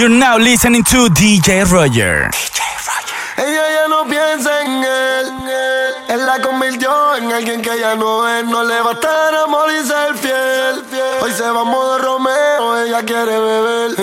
You're now listening to DJ Roger. DJ Roger. Ella ya no piensa en él. Él la convirtió en alguien que ya no es. No le va a estar amor y ser fiel. Hoy se va a modo Romeo. Ella quiere beber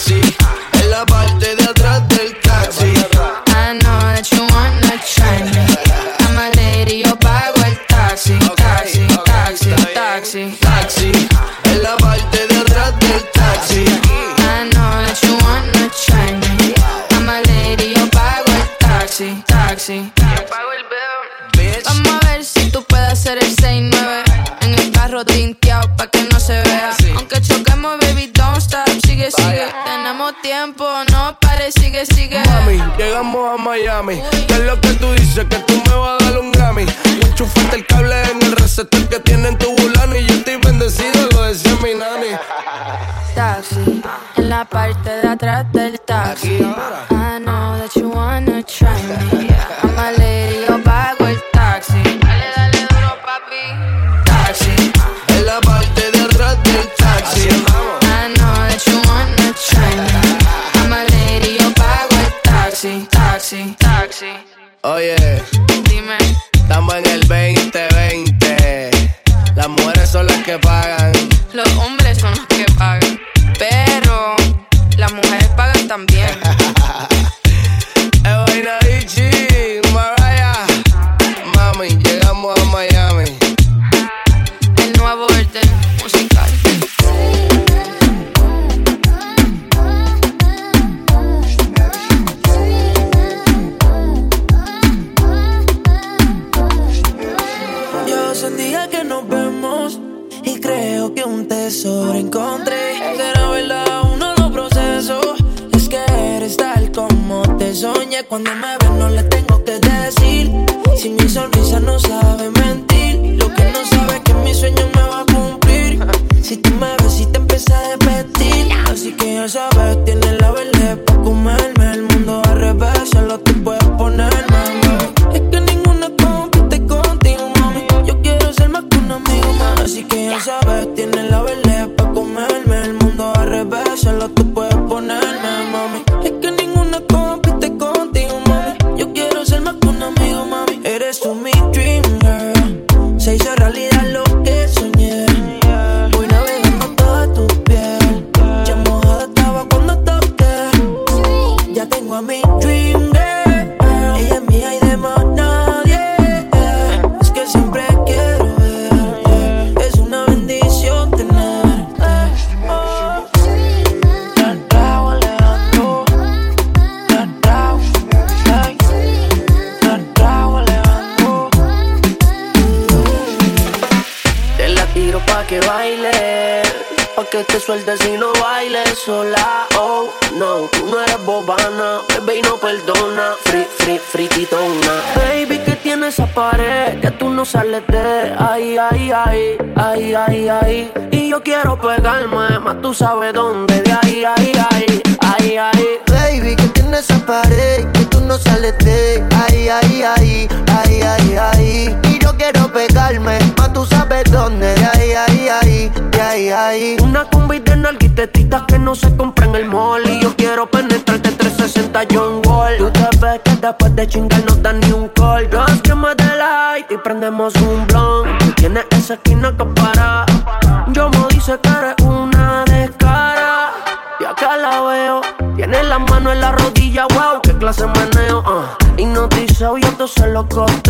sexy. En la parte de atrás tiempo no pare, sigue, sigue. Mami, llegamos a Miami. ¿Qué es lo que tú dices? Que tú me vas a dar un Grammy. Y enchufaste el cable en el receptor que tiene en tu bulano. Y yo estoy bendecido, lo decía mi nani. Taxi, en la parte de atrás del taxi. Ah, no, taxi. Oye, sabes, de chingar no dan ni un call Dos quemas de light y prendemos un blunt Tú tienes esa esquina que para. Yo me dice que eres una descara. Y acá la veo. Tiene la mano en la rodilla, wow, qué clase de meneo uh. Hipnotizado y entonces lo costeo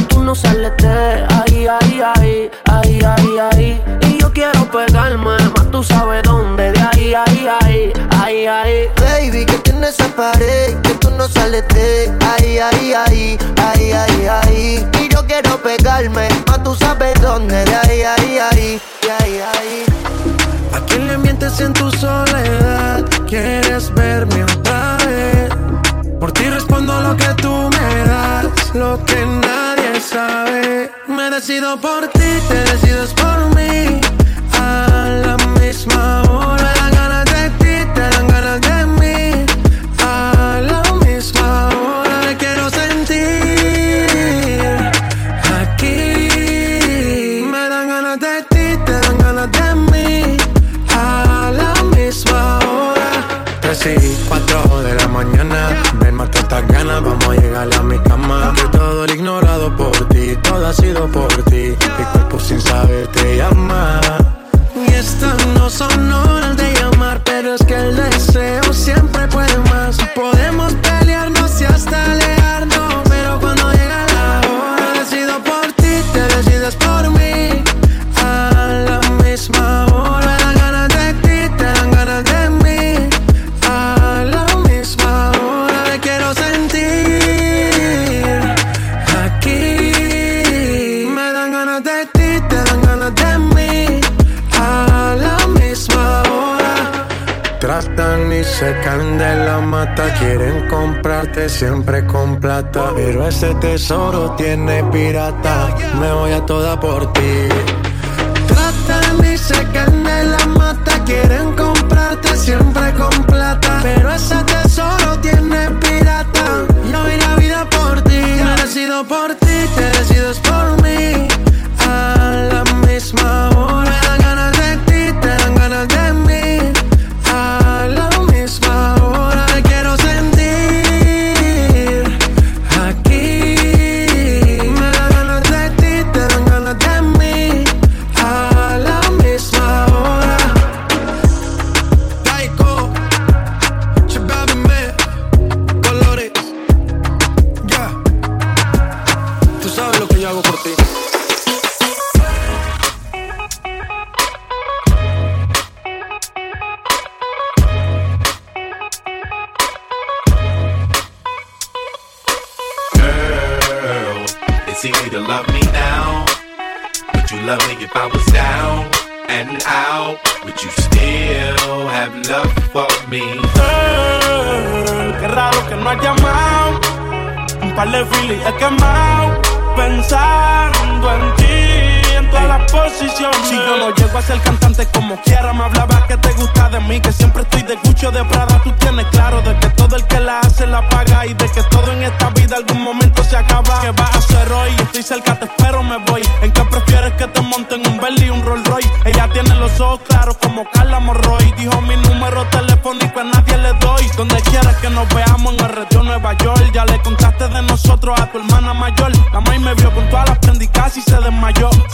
no sales de ahí, ahí, ahí Ahí, ahí, ahí Y yo quiero pegarme Más tú sabes dónde De ahí, ahí, ahí Ahí, ahí Baby, que tienes esa pared, que tú no sales de ahí, ahí, ahí, ahí, ahí, ahí. Y yo quiero pegarme, más tú sabes dónde, de ahí, ahí, ahí, de ahí, ahí. ¿A quién le mientes en tu soledad? ¿Quieres verme otra vez? Por ti respondo lo que tú me das, lo que nadie sabe. Me decido por ti, te decides por mí. A la misma hora me dan ganas de ti, te dan ganas de mí. A la misma hora me quiero sentir aquí. Me dan ganas de ti, te dan ganas de mí. A la misma hora. 3 y 4 de la mañana estas ganas vamos a llegar a mi cama. De todo el ignorado por ti, todo ha sido por ti. Mi cuerpo sin saber te llama. Y estas no son horas y se caen de la mata, quieren comprarte siempre con plata. Pero ese tesoro tiene pirata, me voy a toda por ti. Tratan y se caen de la mata, quieren comprarte siempre con plata. Pero ese tesoro tiene pirata. Yo doy la vida por ti, me decido por ti,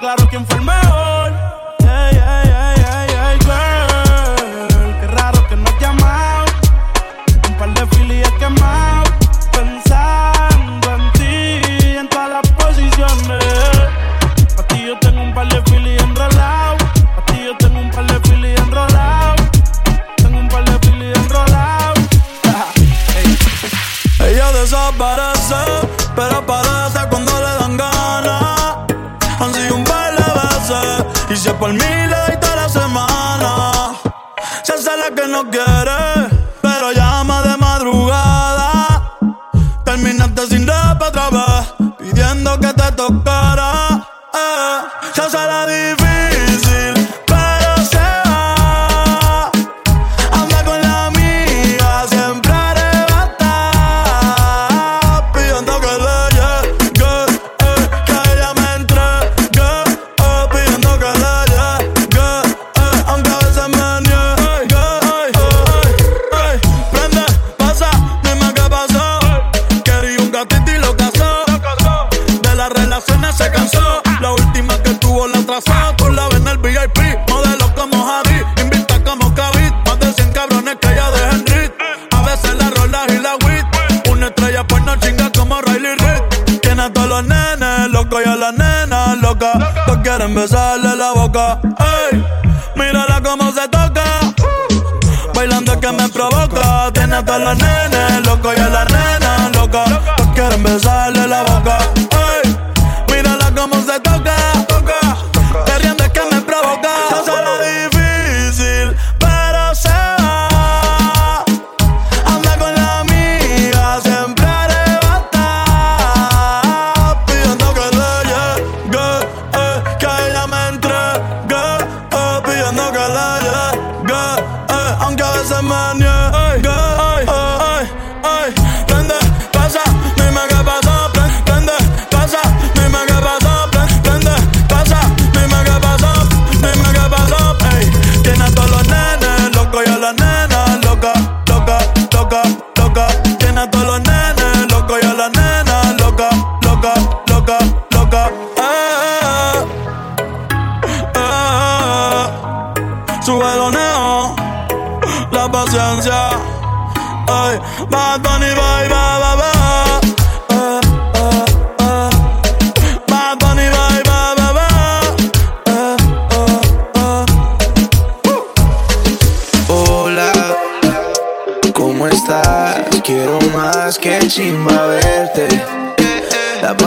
Claro quién fue el mejor. No quiere, pero llama de madrugada. Terminaste sin rap otra vez, pidiendo que te tocara. Eh. besarle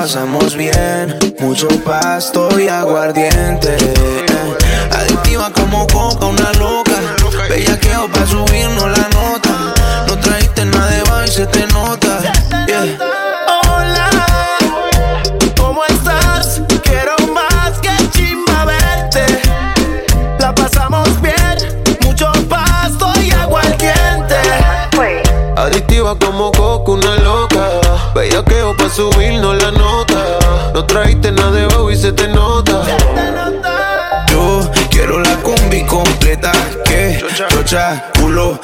pasamos bien, mucho pasto y aguardiente. Adictiva como coca, una loca. Bella que pa' subirnos la nota. No trajiste nada de baile, se te nota. Adictiva como coca, una loca. Bella que pa' subirnos la nota. No trajiste nada de y se te nota. Yo quiero la combi completa. Que chocha, culo,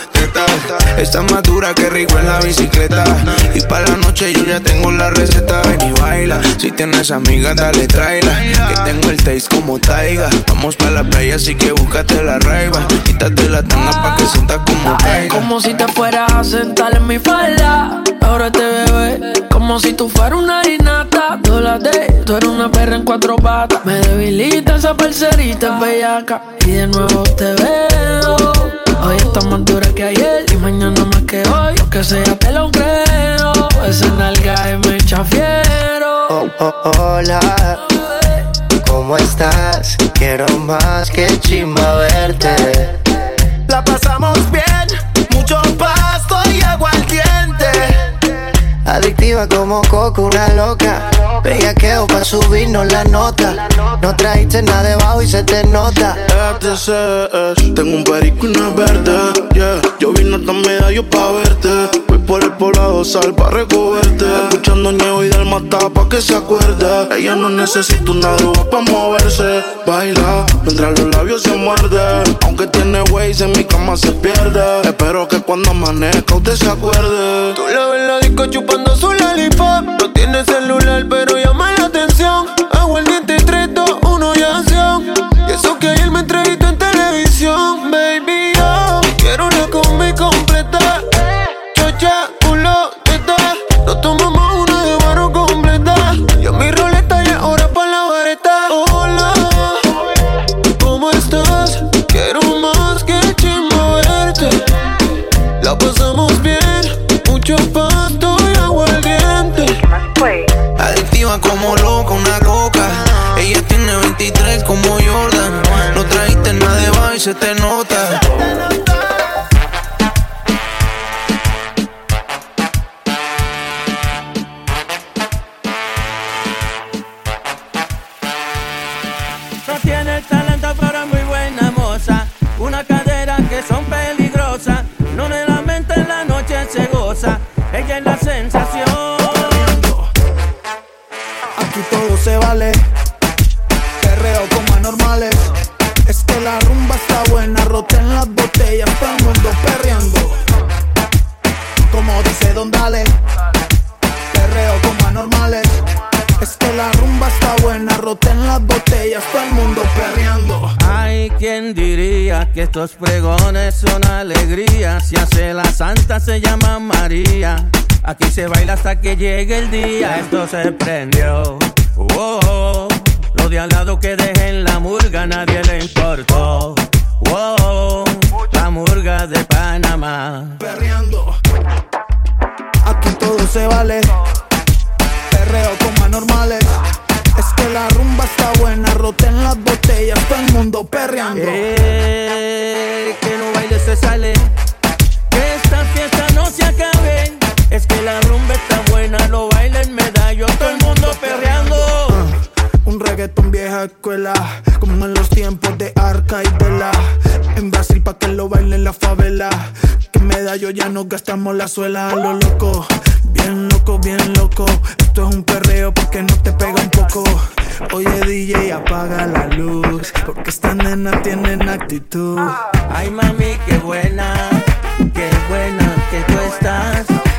Está madura, que rico en la bicicleta. Y para la noche yo ya tengo la receta. Ven y baila. Si tienes amigas, dale, tráela. Que tengo el taste como taiga. Vamos para la playa, así que búscate la raiva. Quítate la tanga pa' que sientas como caiga. Como si te fueras a sentar en mi falda. Ahora te bebé. Como si tú fueras una inata. de, tú eres una perra en cuatro patas. Me debilita esa parcerita bellaca. Y de nuevo te veo. Hoy está más dura que ayer y mañana más que hoy. Que sea te lo creo. Esa nalga es me chafiero. Oh, oh, hola. ¿Cómo estás? Quiero más que chimba verte. La pasamos bien, mucho pasto Adictiva como coco, una loca. Bellaqueo pa' subirnos la nota. No trajiste nada debajo y se te nota. Tengo un perico y una verde. Yeah. Yo vine hasta medallo pa' verte. Voy por el poblado sal pa' recogerte. Escuchando nieve y del mata pa' que se acuerde. Ella no necesita una droga pa' moverse. Baila mientras los labios se muerden. Aunque tiene ways en mi cama se pierde. Espero que cuando amanezca usted se acuerde. Tú la ves la disco chupando su lollipop. No tiene celular, pero llama se te nota. llegue el día, esto se prendió. En medallos ya nos gastamos la suela a lo loco. Bien loco, bien loco. Esto es un perreo porque no te pega un poco. Oye DJ, apaga la luz. Porque esta nena tienen actitud. Ay mami, qué buena, qué buena que tú estás.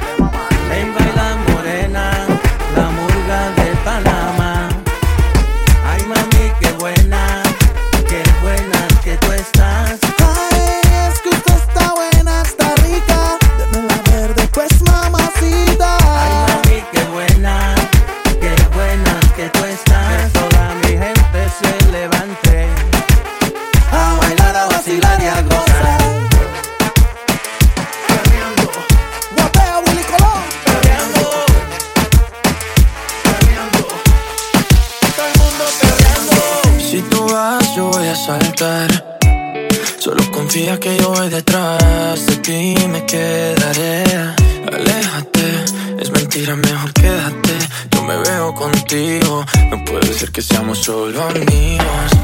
solo míos.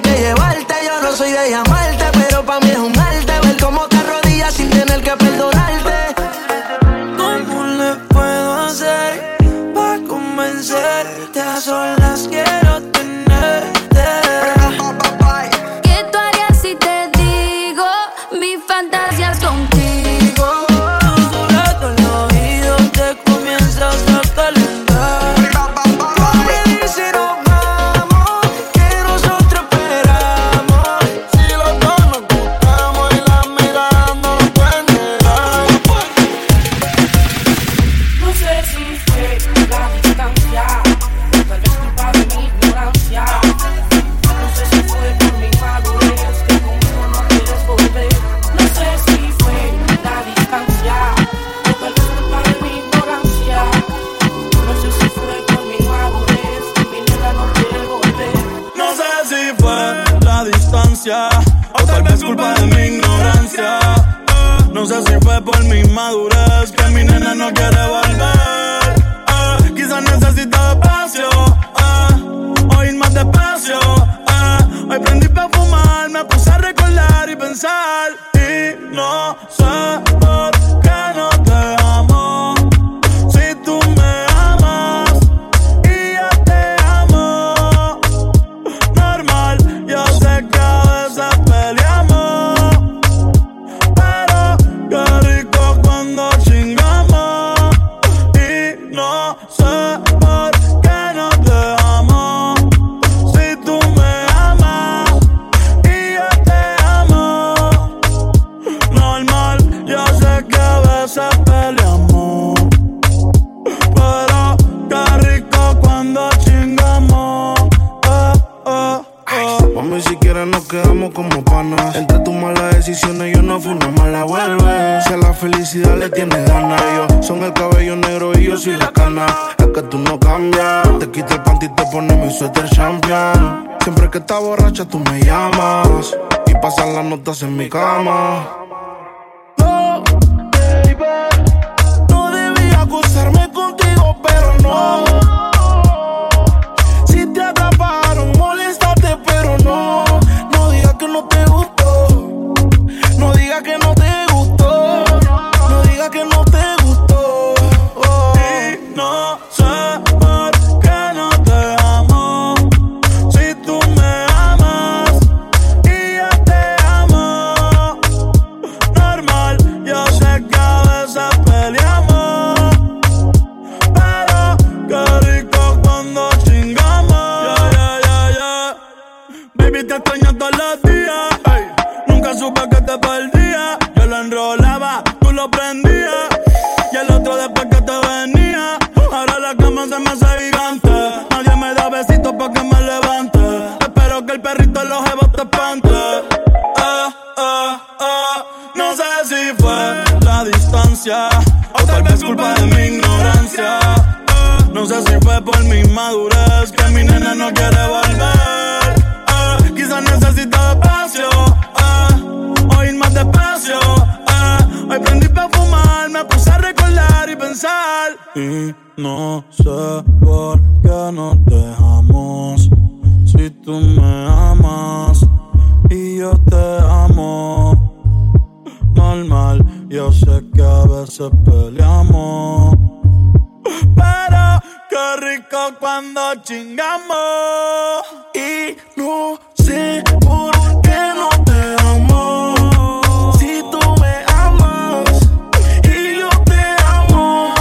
que llevarte, yo no soy de llamar. negro y yo soy la cana. Es que tú no cambias. Te quito el panty y te pones mi suéter champion. Siempre que estás borracha, tú me llamas. Y pasan las notas en mi cama. No, baby. No debía acusarme contigo, pero no. Madurez que mi nena no quiere volver. Eh, quizás necesita espacio, eh, o ir más despacio. Eh, hoy prendí para fumar, me puse a recordar y pensar. Y no sé por qué nos dejamos. Si tú me amas y yo te amo. Normal, yo sé que a veces peleamos. Qué rico cuando chingamos. Y no sé por qué no te amo. Si tú me amas y yo te amo.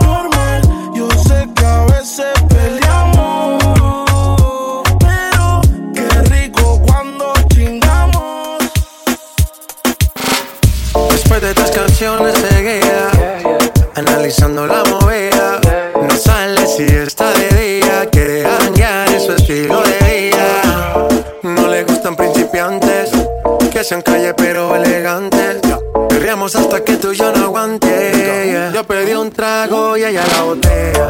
Normal, yo sé que a veces peleamos. Pero qué rico cuando chingamos. Después de tres canciones seguía Analizando No sale si está de día Quiere hanguear en su estilo de vida. No le gustan principiantes Que sean calle pero elegantes. Perreamos hasta que tú y yo no aguante Yo pedí un trago y ella la botella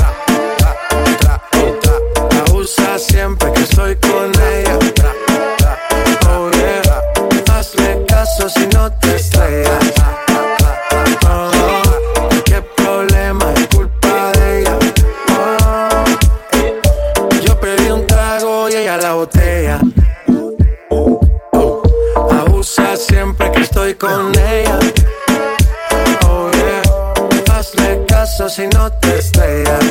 Siempre que estoy con ella. Oh yeah. Hazle caso si no te estrellas. Oh, qué problema es culpa de ella. Oh, yo pedí un trago y ella la botella. Abusa siempre que estoy con ella. Oh yeah. Hazle caso si no te estrellas.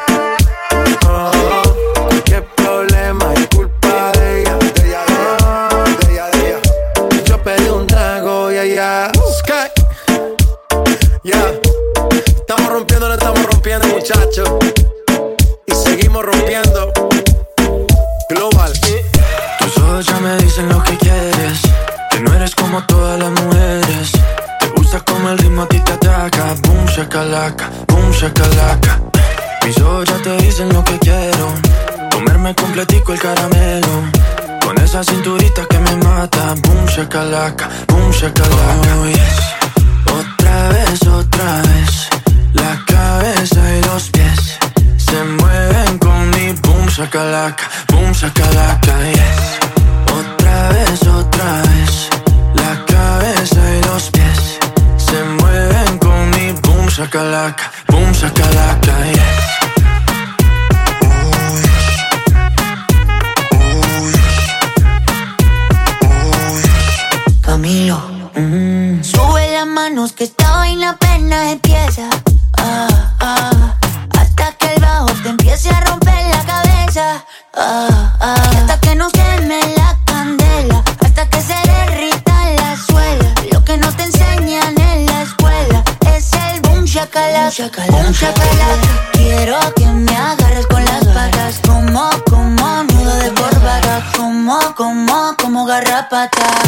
zapata.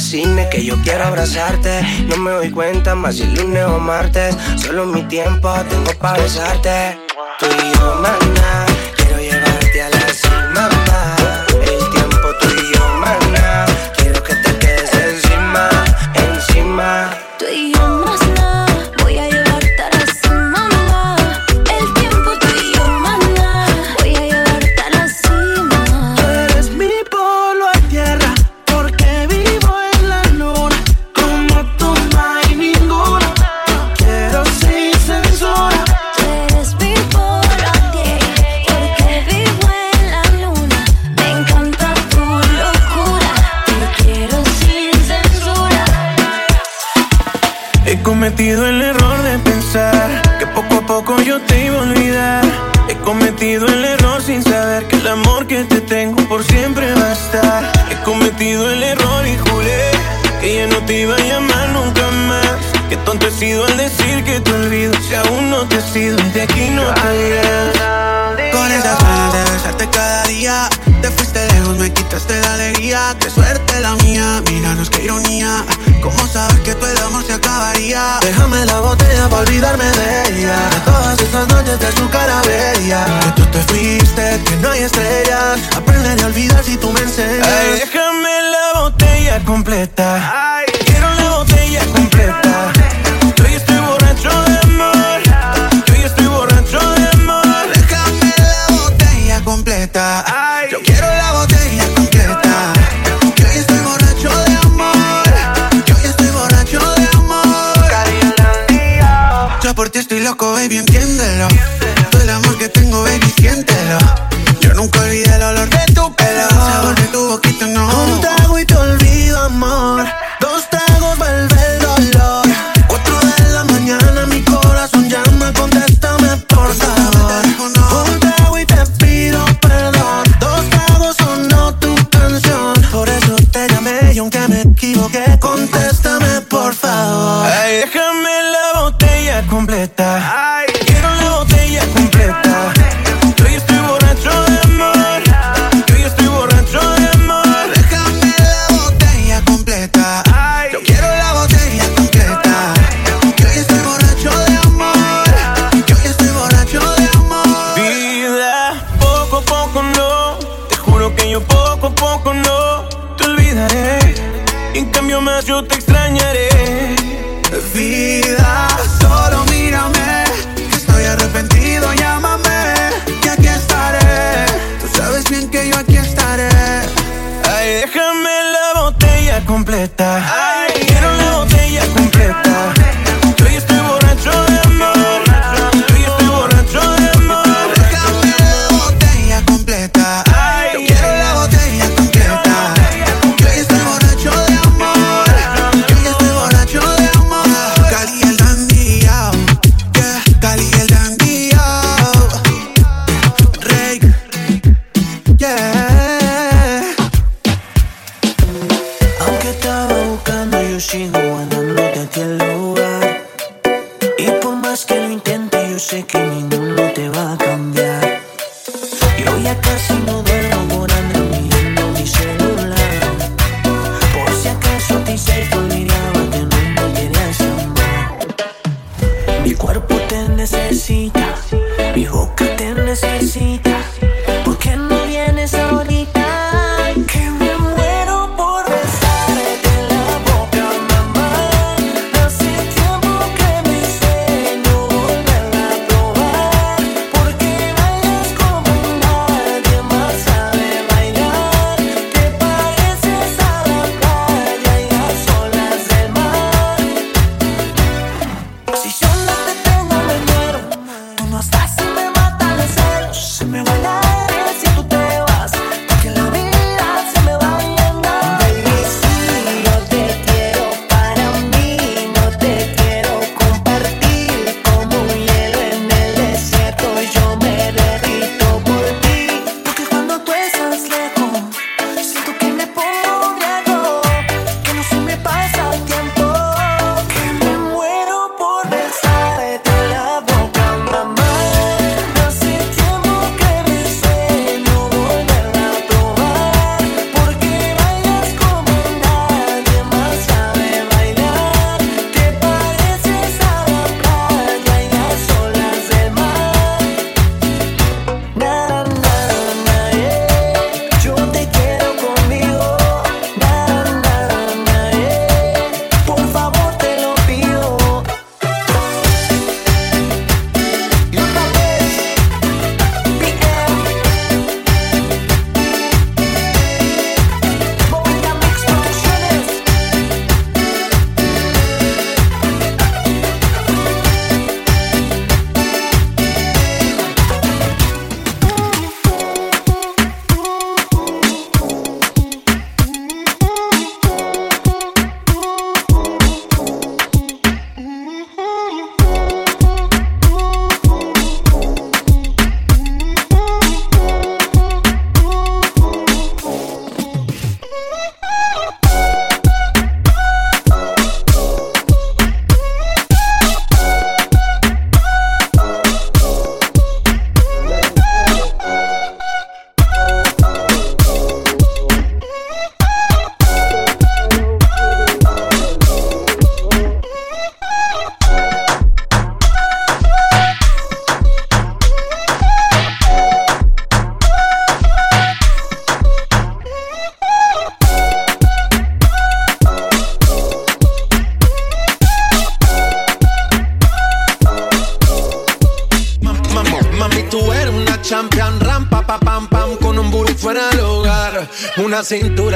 fascine, que yo quiero abrazarte. No me doy cuenta más si lunes o martes. Solo mi tiempo tengo para besarte. Tú y yo, maná. desde su cara bella. Que tú te fuiste, que no hay estrellas. Aprende a olvidar si tú me enseñas. Ay, déjame la botella completa. Ay, quiero la botella completa. Yo ya estoy borracho de amor. Yo estoy borracho de amor. Déjame la botella completa. Ay, yo quiero la botella completa. Yo ya estoy borracho de amor. Yo ya estoy borracho de amor. Ya por ti estoy loco, baby, entiende cintura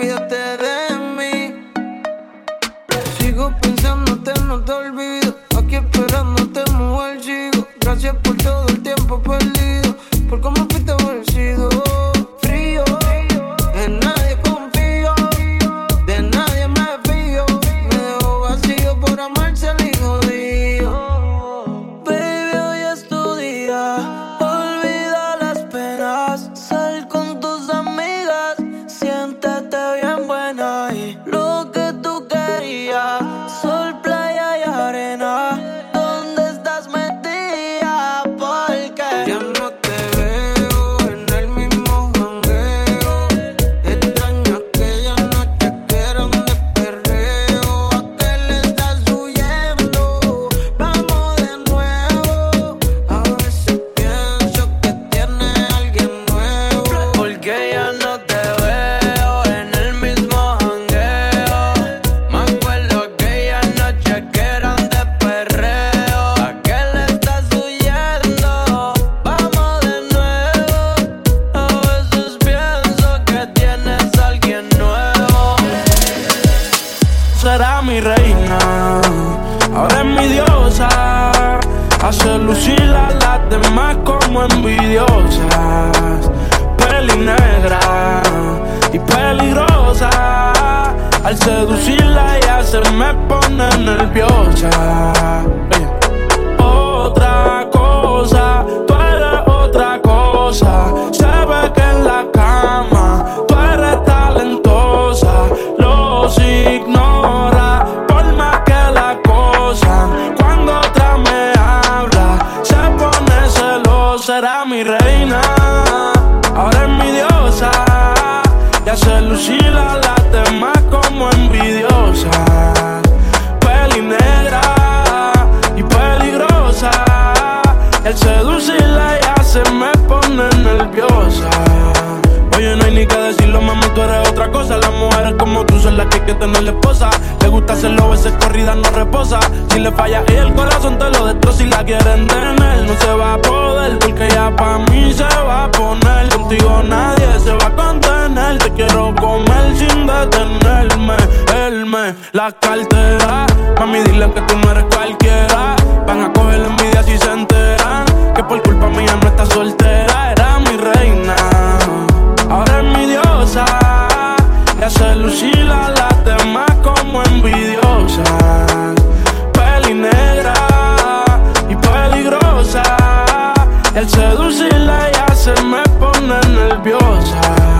olvídate de seducirla ya se me pone nerviosa. Oye, no hay ni que decirlo, mamá, tú eres otra cosa. Las mujeres como tú son las que hay que tener la esposa. Le gusta hacerlo, veces corrida no reposa. Si le falla y el corazón te lo destroza. Si la quieren tener, no se va a poder. Porque ya pa' mí se va a poner. Contigo nadie se va a contener. Te quiero comer sin detenerme. Él me la cartera. Mami, dile que tú no eres cualquiera. Van a coger la envidia si se entera que por culpa mía no está soltera. Era mi reina, ahora es mi diosa. Y hace lucir a las demás como envidiosa Peli negra y peligrosa. El seducirla ya se me pone nerviosa.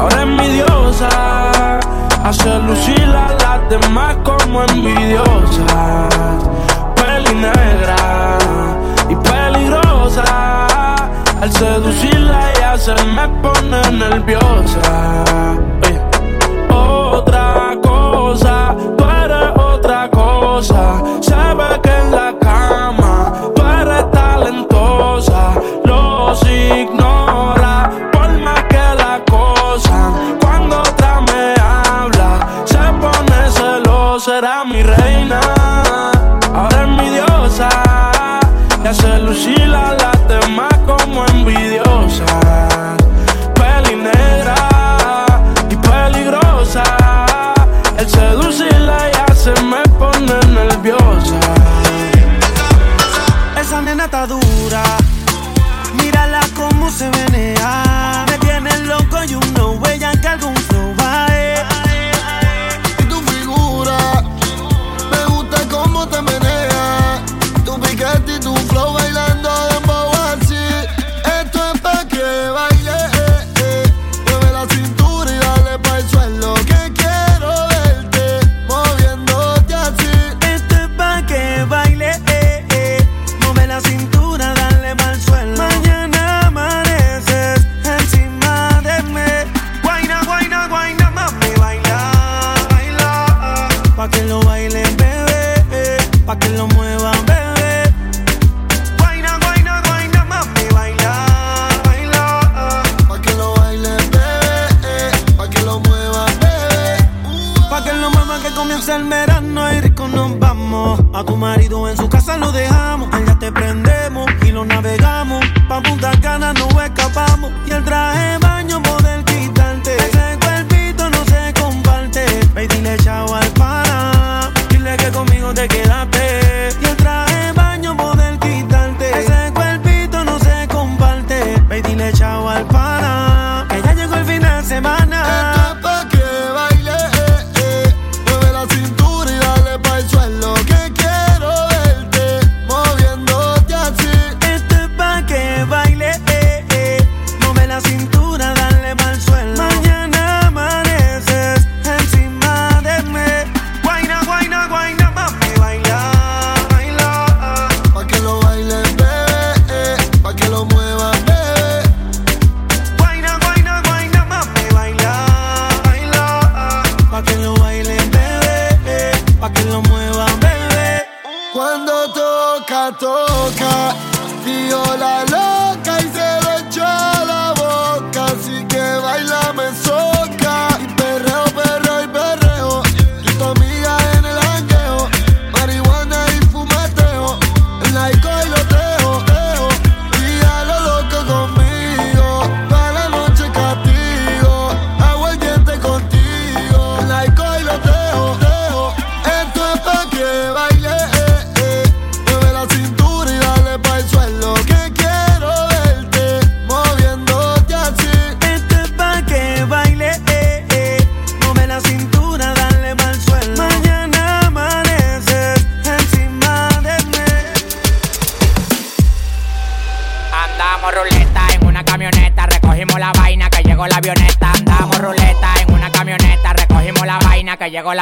Ahora es mi diosa. Hace lucir a las demás como envidiosas. Peli negra y peligrosa. Al seducirla ella se me pone nerviosa. Otra cosa, tú eres otra cosa. Se ve que en la cama tú eres talentosa. Mi reina, ahora es mi diosa. Y hace lucir a las demás como envidiosa.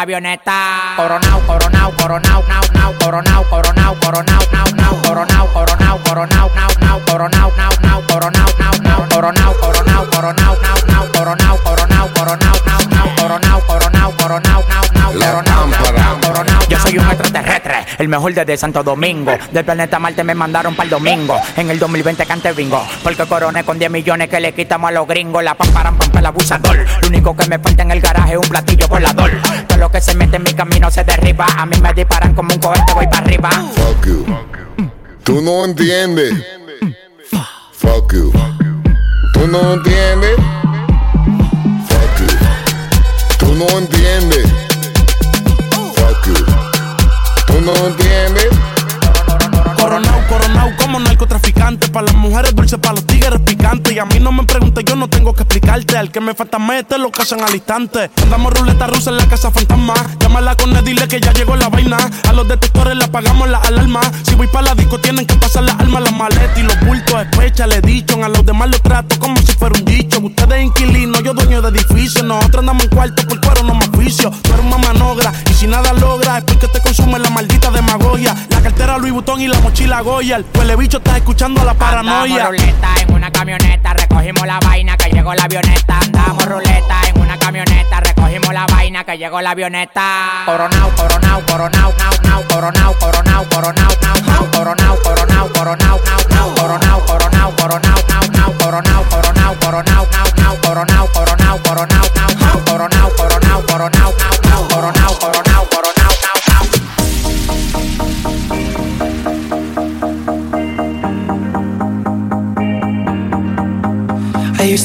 Avioneta. Coronao, coronao, coronao, nao, nao, coronao, coronao, coronao, nao, nao, coronao, coronao, coronao, nao, nao, coronao, nao, nao, coronao, nao, nao, coronao, coronao, coronao, nao, nao, coronao, coronao, coronao, nao, nao, coronao, coronao, coronao, nao, nao, coronao, nao, nao, coronao. Yo soy un extraterrestre, el mejor desde Santo Domingo. Del planeta Marte me mandaron para el domingo. En el 2020 cante bingo. Porque coroné con 10 millones que le quitamos a los gringos. La pam, param, pam, el abusador. Lo único que me falta en el garaje es un platillo volador. Lo que se mete en mi camino se derriba. A mí me disparan como un cohete, voy para arriba. Fuck you. Tú no entiendes. Fuck you. Tú no entiendes. Fuck you. Tú no entiendes. Fuck you. Tú no entiendes. Para las mujeres dulces, para los tigres picantes. Y a mí no me preguntes, yo no tengo que explicarte. Al que me falta mete lo casan al instante. Andamos ruleta rusa en la casa fantasma. Llámala con él, dile que ya llegó la vaina. A los detectores le apagamos la alarma. Si voy para la disco, tienen que pasar las armas, las maletas y los bultos. Especha, le dicho. A los demás los trato como si fuera un dicho. Ustedes inquilinos, yo dueño de edificio. Nosotros andamos en cuarto por cuero, no más oficio. Tú eres una manogra y si nada logra es porque te Vuitton y la mochila Goya. El huele bicho está escuchando la paranoia. Andamos ruleta en una camioneta, recogimos la vaina que llegó la avioneta. Andamos ruleta en una camioneta, recogimos la vaina que llegó la avioneta. Coronao, coronao, coronao, nao, nao, coronao, coronao, coronao, nao, nao, coronao, coronao, coronao, nao, nao, coronao, coronao, coronao, nao, nao, coronao, coronao, coronao, nao, nao, coronao, coronao, coronao, nao, nao, coronao, coronao, coronao, nao, nao, coronao, coronao, coronao,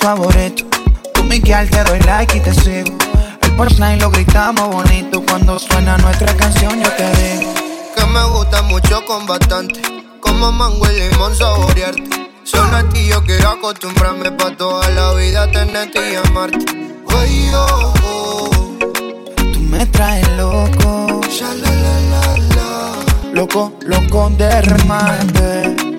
favorito. Tú, te doy like y te sigo. El punchline lo gritamos bonito. Cuando suena nuestra canción, yo te digo. Que me gusta mucho con bastante. Como mango y limón saborearte. Solo a ti yo quiero acostumbrarme pa' toda la vida tenerte y amarte. Ay, oh, oh. Tú me traes loco. Loco, loco de remate.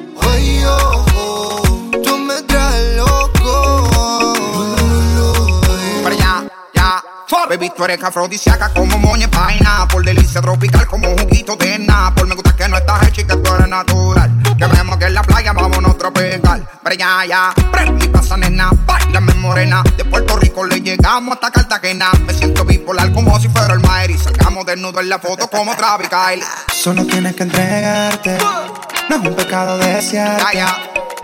Baby, tú eres afrodisíaca como moña paina. Por delicia tropical como juguito de Napol. Me gusta que no estás hecha y que tú eres natural. Que vemos que en la playa vámonos a tropical. Allá, ya. Prende y pasa, nena. Bailame morena. De Puerto Rico le llegamos hasta Cartagena. Me siento bipolar como si fuera el Maer. Y salgamos desnudos en la foto como Travis Kyle. Solo tienes que entregarte. No es un pecado desearte.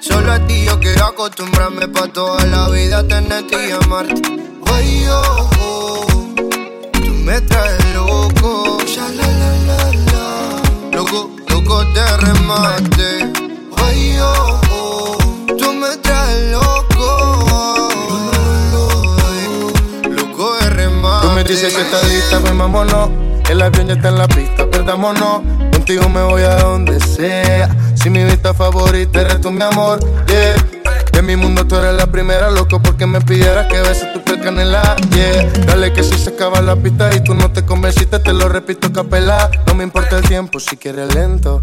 Solo a ti yo quiero acostumbrarme pa' toda la vida tenerte y amarte. Ay, oh, oh. Tú me traes loco. La, la, la. Loco, loco de remate. Oh, oh. Tú me traes loco. Loco de remate. Tú me dices que estás lista, pues vámonos. El avión ya está en la pista, perdámonos. Contigo me voy a donde sea. Si mi vista favorita eres tú, mi amor, yeah. En mi mundo tú eres la primera, loco, porque me pidieras que beses tu piel canela, yeah. Dale que si se acaba la pista y tú no te convenciste, te lo repito capela. No me importa el tiempo si quieres lento.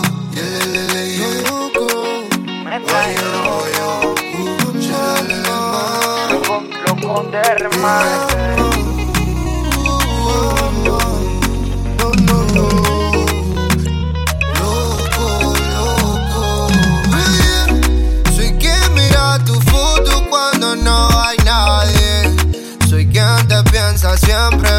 Loco, loco donde remate. Soy quien mira tu foto cuando no hay nadie. Soy quien te piensa siempre,